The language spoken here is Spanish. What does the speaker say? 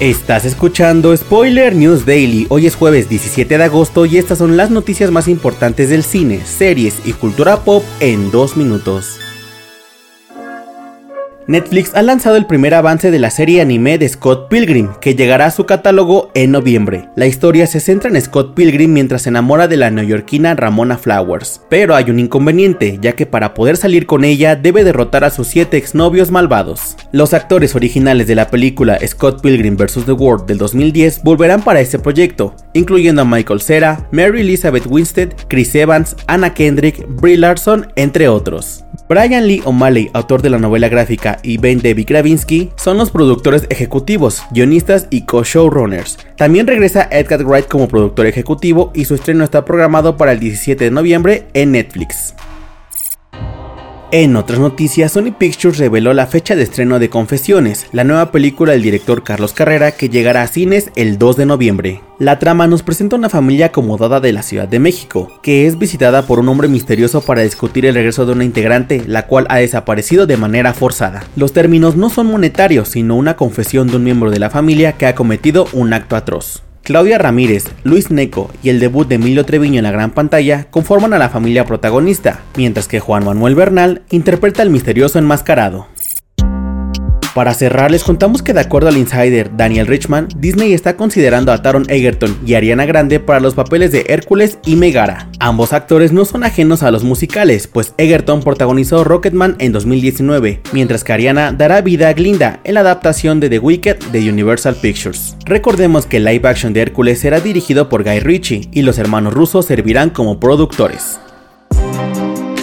Estás escuchando Spoiler News Daily. Hoy es jueves 17 de agosto y estas son las noticias más importantes del cine, series y cultura pop en dos minutos. Netflix ha lanzado el primer avance de la serie anime de Scott Pilgrim, que llegará a su catálogo en noviembre. La historia se centra en Scott Pilgrim mientras se enamora de la neoyorquina Ramona Flowers, pero hay un inconveniente, ya que para poder salir con ella debe derrotar a sus siete exnovios malvados. Los actores originales de la película Scott Pilgrim vs. The World del 2010 volverán para este proyecto, incluyendo a Michael Cera, Mary Elizabeth Winstead, Chris Evans, Anna Kendrick, Brie Larson, entre otros. Brian Lee O'Malley, autor de la novela gráfica, y Ben David Gravinsky son los productores ejecutivos, guionistas y co-showrunners. También regresa Edgar Wright como productor ejecutivo y su estreno está programado para el 17 de noviembre en Netflix. En otras noticias, Sony Pictures reveló la fecha de estreno de Confesiones, la nueva película del director Carlos Carrera que llegará a cines el 2 de noviembre. La trama nos presenta una familia acomodada de la Ciudad de México, que es visitada por un hombre misterioso para discutir el regreso de una integrante, la cual ha desaparecido de manera forzada. Los términos no son monetarios, sino una confesión de un miembro de la familia que ha cometido un acto atroz. Claudia Ramírez, Luis Neco y el debut de Emilio Treviño en la gran pantalla conforman a la familia protagonista, mientras que Juan Manuel Bernal interpreta al misterioso enmascarado. Para cerrar, les contamos que de acuerdo al insider Daniel Richman, Disney está considerando a Taron Egerton y Ariana Grande para los papeles de Hércules y Megara. Ambos actores no son ajenos a los musicales, pues Egerton protagonizó Rocketman en 2019, mientras que Ariana dará vida a Glinda en la adaptación de The Wicked de Universal Pictures. Recordemos que el live action de Hércules será dirigido por Guy Ritchie y los hermanos rusos servirán como productores.